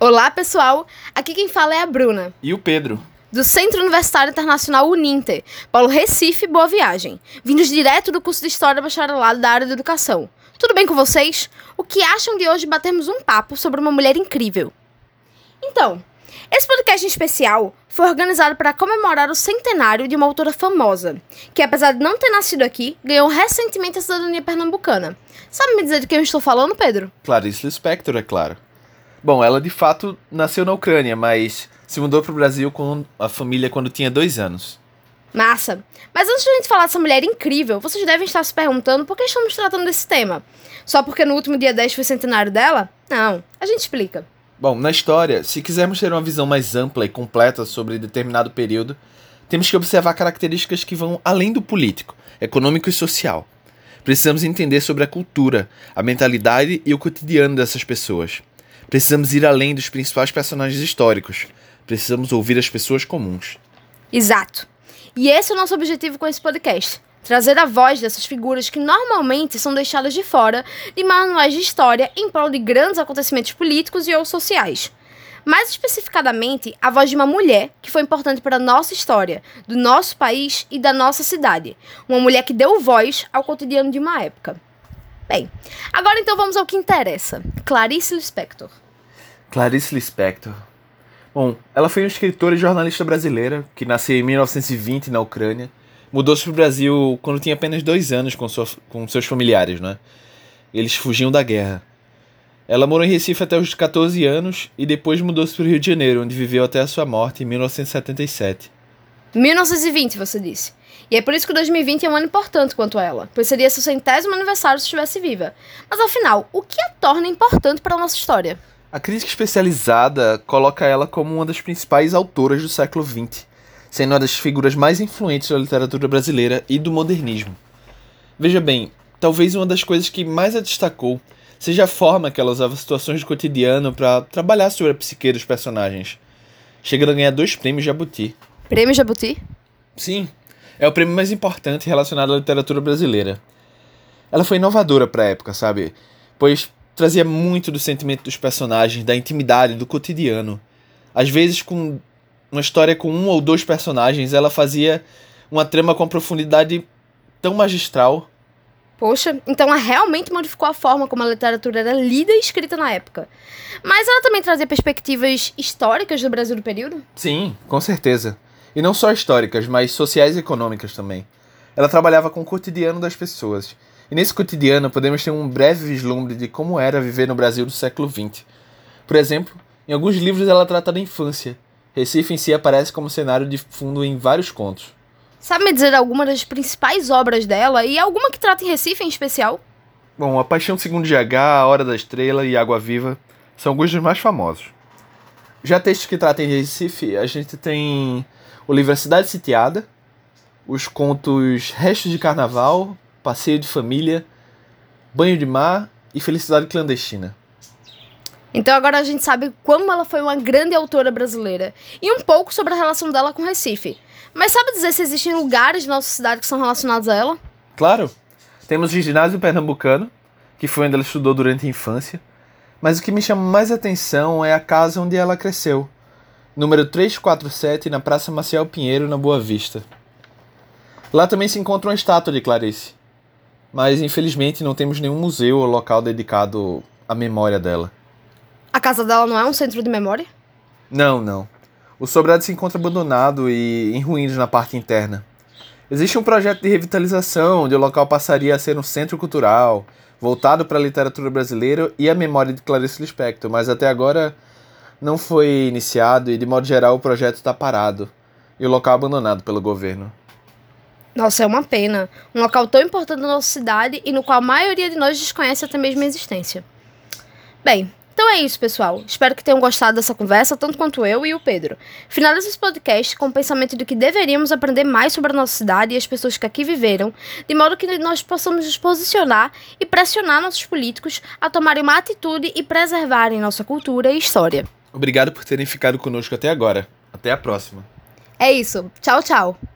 Olá, pessoal! Aqui quem fala é a Bruna, E o Pedro. do Centro Universitário Internacional Uninter, Paulo Recife, Boa Viagem, vindos direto do curso de História Bacharelado da área da Educação. Tudo bem com vocês? O que acham de hoje batermos um papo sobre uma mulher incrível? Então, esse podcast em especial foi organizado para comemorar o centenário de uma autora famosa, que apesar de não ter nascido aqui, ganhou recentemente a cidadania pernambucana. Sabe me dizer de quem eu estou falando, Pedro? Clarice Lispector, é claro. Bom, ela de fato nasceu na Ucrânia, mas se mudou para o Brasil com a família quando tinha dois anos. Massa! Mas antes de a gente falar dessa mulher incrível, vocês devem estar se perguntando por que estamos tratando desse tema. Só porque no último dia 10 foi centenário dela? Não, a gente explica. Bom, na história, se quisermos ter uma visão mais ampla e completa sobre determinado período, temos que observar características que vão além do político, econômico e social. Precisamos entender sobre a cultura, a mentalidade e o cotidiano dessas pessoas. Precisamos ir além dos principais personagens históricos. Precisamos ouvir as pessoas comuns. Exato. E esse é o nosso objetivo com esse podcast. Trazer a voz dessas figuras que normalmente são deixadas de fora de manuais de história em prol de grandes acontecimentos políticos e ou sociais. Mais especificadamente, a voz de uma mulher que foi importante para a nossa história, do nosso país e da nossa cidade. Uma mulher que deu voz ao cotidiano de uma época. Bem, agora então vamos ao que interessa. Clarice Lispector. Clarice Lispector. Bom, ela foi uma escritora e jornalista brasileira que nasceu em 1920 na Ucrânia. Mudou-se para o Brasil quando tinha apenas dois anos com, sua, com seus familiares, né? Eles fugiam da guerra. Ela morou em Recife até os 14 anos e depois mudou-se para o Rio de Janeiro, onde viveu até a sua morte em 1977. 1920, você disse. E é por isso que 2020 é um ano importante quanto ela, pois seria seu centésimo aniversário se estivesse viva. Mas afinal, o que a torna importante para a nossa história? A crítica especializada coloca ela como uma das principais autoras do século XX, sendo uma das figuras mais influentes da literatura brasileira e do modernismo. Veja bem, talvez uma das coisas que mais a destacou seja a forma que ela usava situações do cotidiano para trabalhar sobre a psique dos personagens, chegando a ganhar dois prêmios Jabuti. Prêmio Jabuti? Sim, é o prêmio mais importante relacionado à literatura brasileira. Ela foi inovadora para a época, sabe? Pois trazia muito do sentimento dos personagens, da intimidade, do cotidiano. Às vezes, com uma história com um ou dois personagens, ela fazia uma trama com profundidade tão magistral. Poxa, então ela realmente modificou a forma como a literatura era lida e escrita na época. Mas ela também trazia perspectivas históricas do Brasil do período? Sim, com certeza. E não só históricas, mas sociais e econômicas também. Ela trabalhava com o cotidiano das pessoas. E nesse cotidiano podemos ter um breve vislumbre de como era viver no Brasil do século XX. Por exemplo, em alguns livros ela trata da infância. Recife em si aparece como cenário de fundo em vários contos. Sabe me dizer alguma das principais obras dela e alguma que trata em Recife em especial? Bom, A Paixão Segundo GH, A Hora da Estrela e Água Viva são alguns dos mais famosos. Já textos que tratam em Recife, a gente tem o livro A Cidade Sitiada, os contos Restos de Carnaval, Passeio de Família, Banho de Mar e Felicidade Clandestina. Então agora a gente sabe como ela foi uma grande autora brasileira e um pouco sobre a relação dela com Recife. Mas sabe dizer se existem lugares na nossa cidade que são relacionados a ela? Claro, temos o ginásio pernambucano, que foi onde ela estudou durante a infância, mas o que me chama mais atenção é a casa onde ela cresceu, número 347, na Praça Maciel Pinheiro, na Boa Vista. Lá também se encontra uma estátua de Clarice, mas infelizmente não temos nenhum museu ou local dedicado à memória dela. A casa dela não é um centro de memória? Não, não. O sobrado se encontra abandonado e em ruínas na parte interna. Existe um projeto de revitalização onde o local passaria a ser um centro cultural, voltado para a literatura brasileira e a memória de Clarice Lispector, mas até agora não foi iniciado e, de modo geral, o projeto está parado e o local abandonado pelo governo. Nossa, é uma pena. Um local tão importante na nossa cidade e no qual a maioria de nós desconhece até mesmo a existência. Bem, então é isso, pessoal. Espero que tenham gostado dessa conversa, tanto quanto eu e o Pedro. Finalizo esse podcast com o pensamento de que deveríamos aprender mais sobre a nossa cidade e as pessoas que aqui viveram, de modo que nós possamos nos posicionar e pressionar nossos políticos a tomarem uma atitude e preservarem nossa cultura e história. Obrigado por terem ficado conosco até agora. Até a próxima. É isso. Tchau, tchau.